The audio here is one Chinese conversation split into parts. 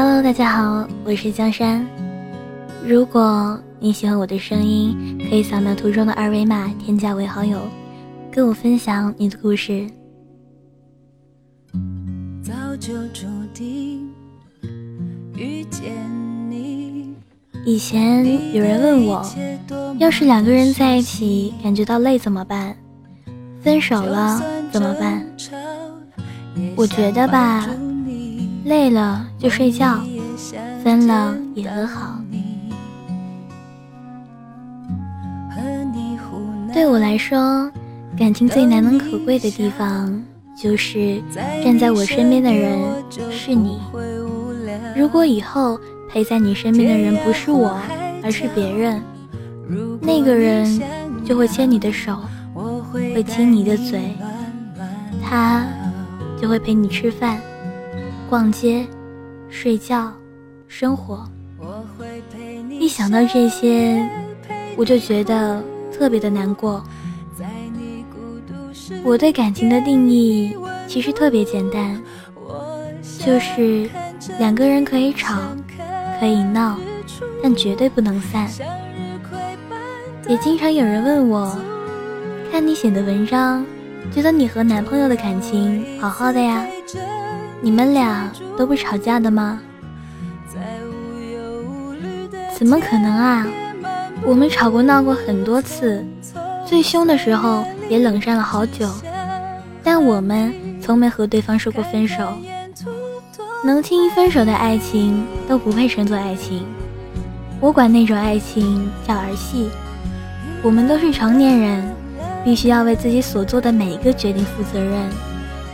Hello，大家好，我是江山。如果你喜欢我的声音，可以扫描图中的二维码添加为好友，跟我分享你的故事。早就注定遇见你。以前有人问我，要是两个人在一起感觉到累怎么办？分手了怎么办？我觉得吧。累了就睡觉，分了也和好。对我来说，感情最难能可贵的地方，就是站在我身边的人是你。如果以后陪在你身边的人不是我，而是别人，那个人就会牵你的手，会亲你的嘴，他就会陪你吃饭。逛街、睡觉、生活，一想到这些，我就觉得特别的难过。我对感情的定义其实特别简单，就是两个人可以吵，可以闹，但绝对不能散。也经常有人问我，看你写的文章，觉得你和男朋友的感情好好的呀。你们俩都不吵架的吗？怎么可能啊！我们吵过闹过很多次，最凶的时候也冷战了好久，但我们从没和对方说过分手。能轻易分手的爱情都不配称作爱情，我管那种爱情叫儿戏。我们都是成年人，必须要为自己所做的每一个决定负责任，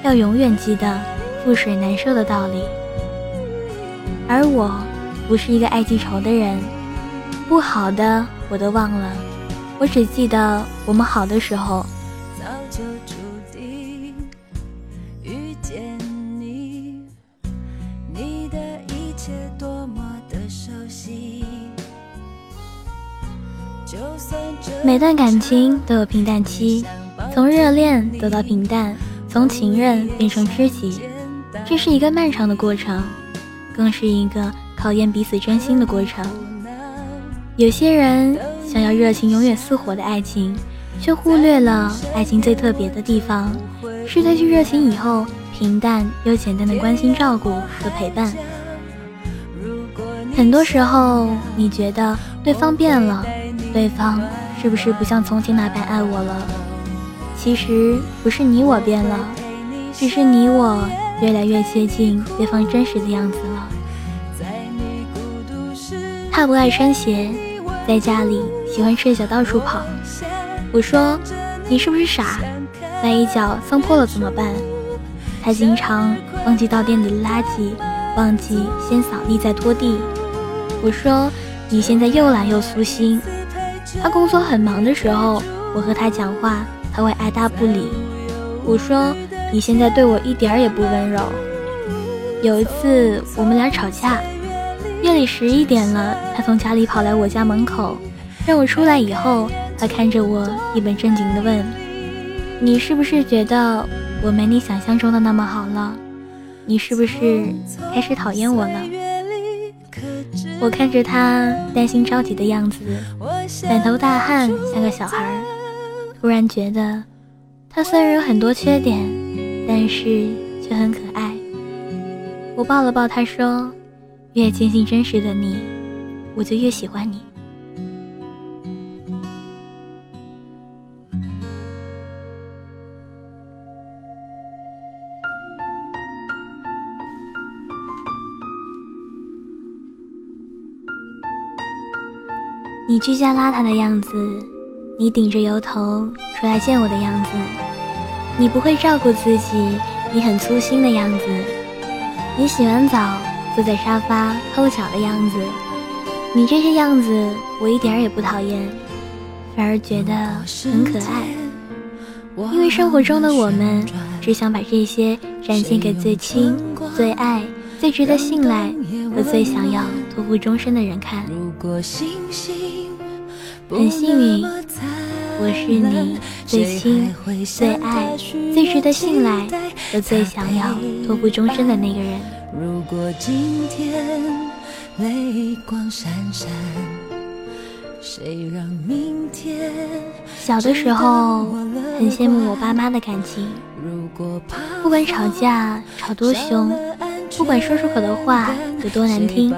要永远记得。覆水难收的道理，而我不是一个爱记仇的人，不好的我都忘了，我只记得我们好的时候。每段感情都有平淡期，从热恋走到平淡，从情人变成知己。这是一个漫长的过程，更是一个考验彼此真心的过程。有些人想要热情永远似火的爱情，却忽略了爱情最特别的地方，是褪去热情以后平淡又简单的关心、照顾和陪伴。很多时候，你觉得对方变了，对方是不是不像从前那般爱我了？其实不是你我变了，只是你我。越来越接近对方真实的样子了。他不爱穿鞋，在家里喜欢赤脚到处跑。我说：“你是不是傻？万一脚脏破了怎么办？”他经常忘记倒店里的垃圾，忘记先扫地再拖地。我说：“你现在又懒又粗心。”他工作很忙的时候，我和他讲话，他会爱答不理。我说。你现在对我一点儿也不温柔。有一次我们俩吵架，夜里十一点了，他从家里跑来我家门口，让我出来以后，他看着我一本正经地问：“你是不是觉得我没你想象中的那么好了？你是不是开始讨厌我了？”我看着他担心着急的样子，满头大汗，像个小孩，突然觉得他虽然有很多缺点。但是却很可爱。我抱了抱他，说：“越坚信真实的你，我就越喜欢你。”你居家邋遢的样子，你顶着油头出来见我的样子。你不会照顾自己，你很粗心的样子；你洗完澡坐在沙发抠脚的样子，你这些样子我一点也不讨厌，反而觉得很可爱。因为生活中的我们只想把这些展现给最亲、最爱、最值得信赖和最想要托付终身的人看。很幸运。我是你最亲、最爱、最值得信赖和最想要托付终身的那个人。如果今天泪光闪闪，谁让明天小的时候很羡慕我爸妈的感情，不管吵架吵多凶，不管说出口的话有多难听，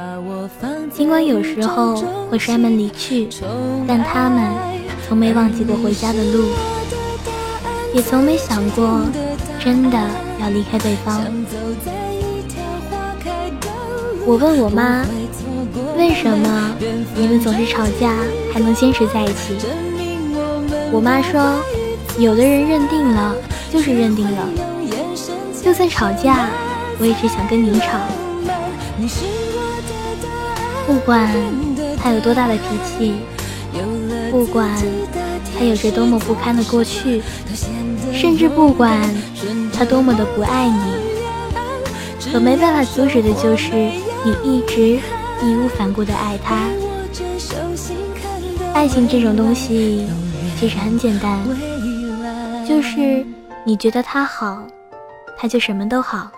尽管有时候会摔门离去，但他们从没忘记过回家的路，也从没想过真的要离开对方。我问我妈，为什么你们总是吵架还能坚持在一起？我妈说，有的人认定了就是认定了，就算吵架，我也只想跟你吵。不管他有多大的脾气，不管他有着多么不堪的过去，甚至不管他多么的不爱你，可没办法阻止的就是。你一直义无反顾的爱他，爱情这种东西其实很简单，就是你觉得他好，他就什么都好。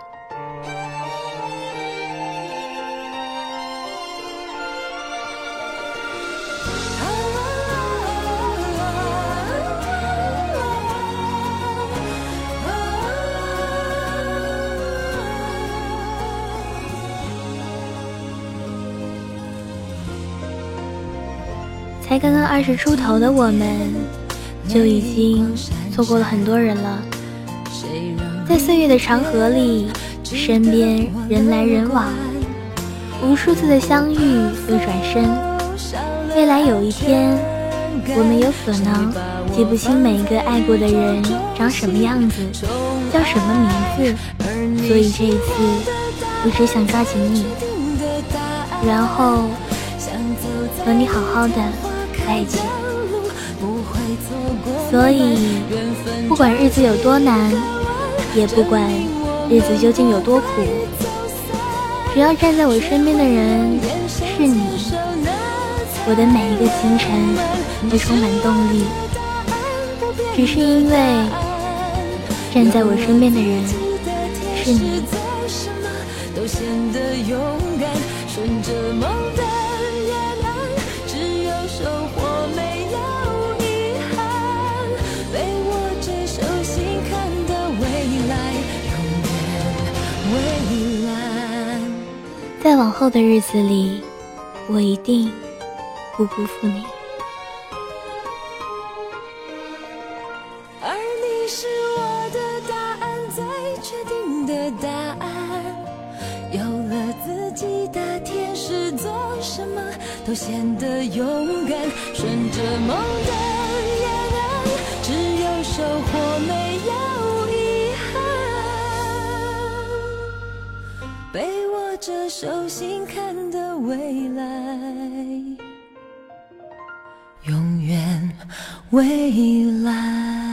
才刚刚二十出头的我们，就已经错过了很多人了。在岁月的长河里，身边人来人往，无数次的相遇又转身。未来有一天，我们有可能记不清每一个爱过的人长什么样子，叫什么名字。所以这一次，我只想抓紧你，然后和你好好的。在一起，所以不管日子有多难，也不管日子究竟有多苦，只要站在我身边的人是你，我的每一个清晨都充满动力。只是因为站在我身边的人是你。在往后的日子里，我一定不辜负你。而你是我的答案，最确定的答案。有了自己的天使，做什么都显得勇敢。顺着梦的这手心看的未来，永远未来。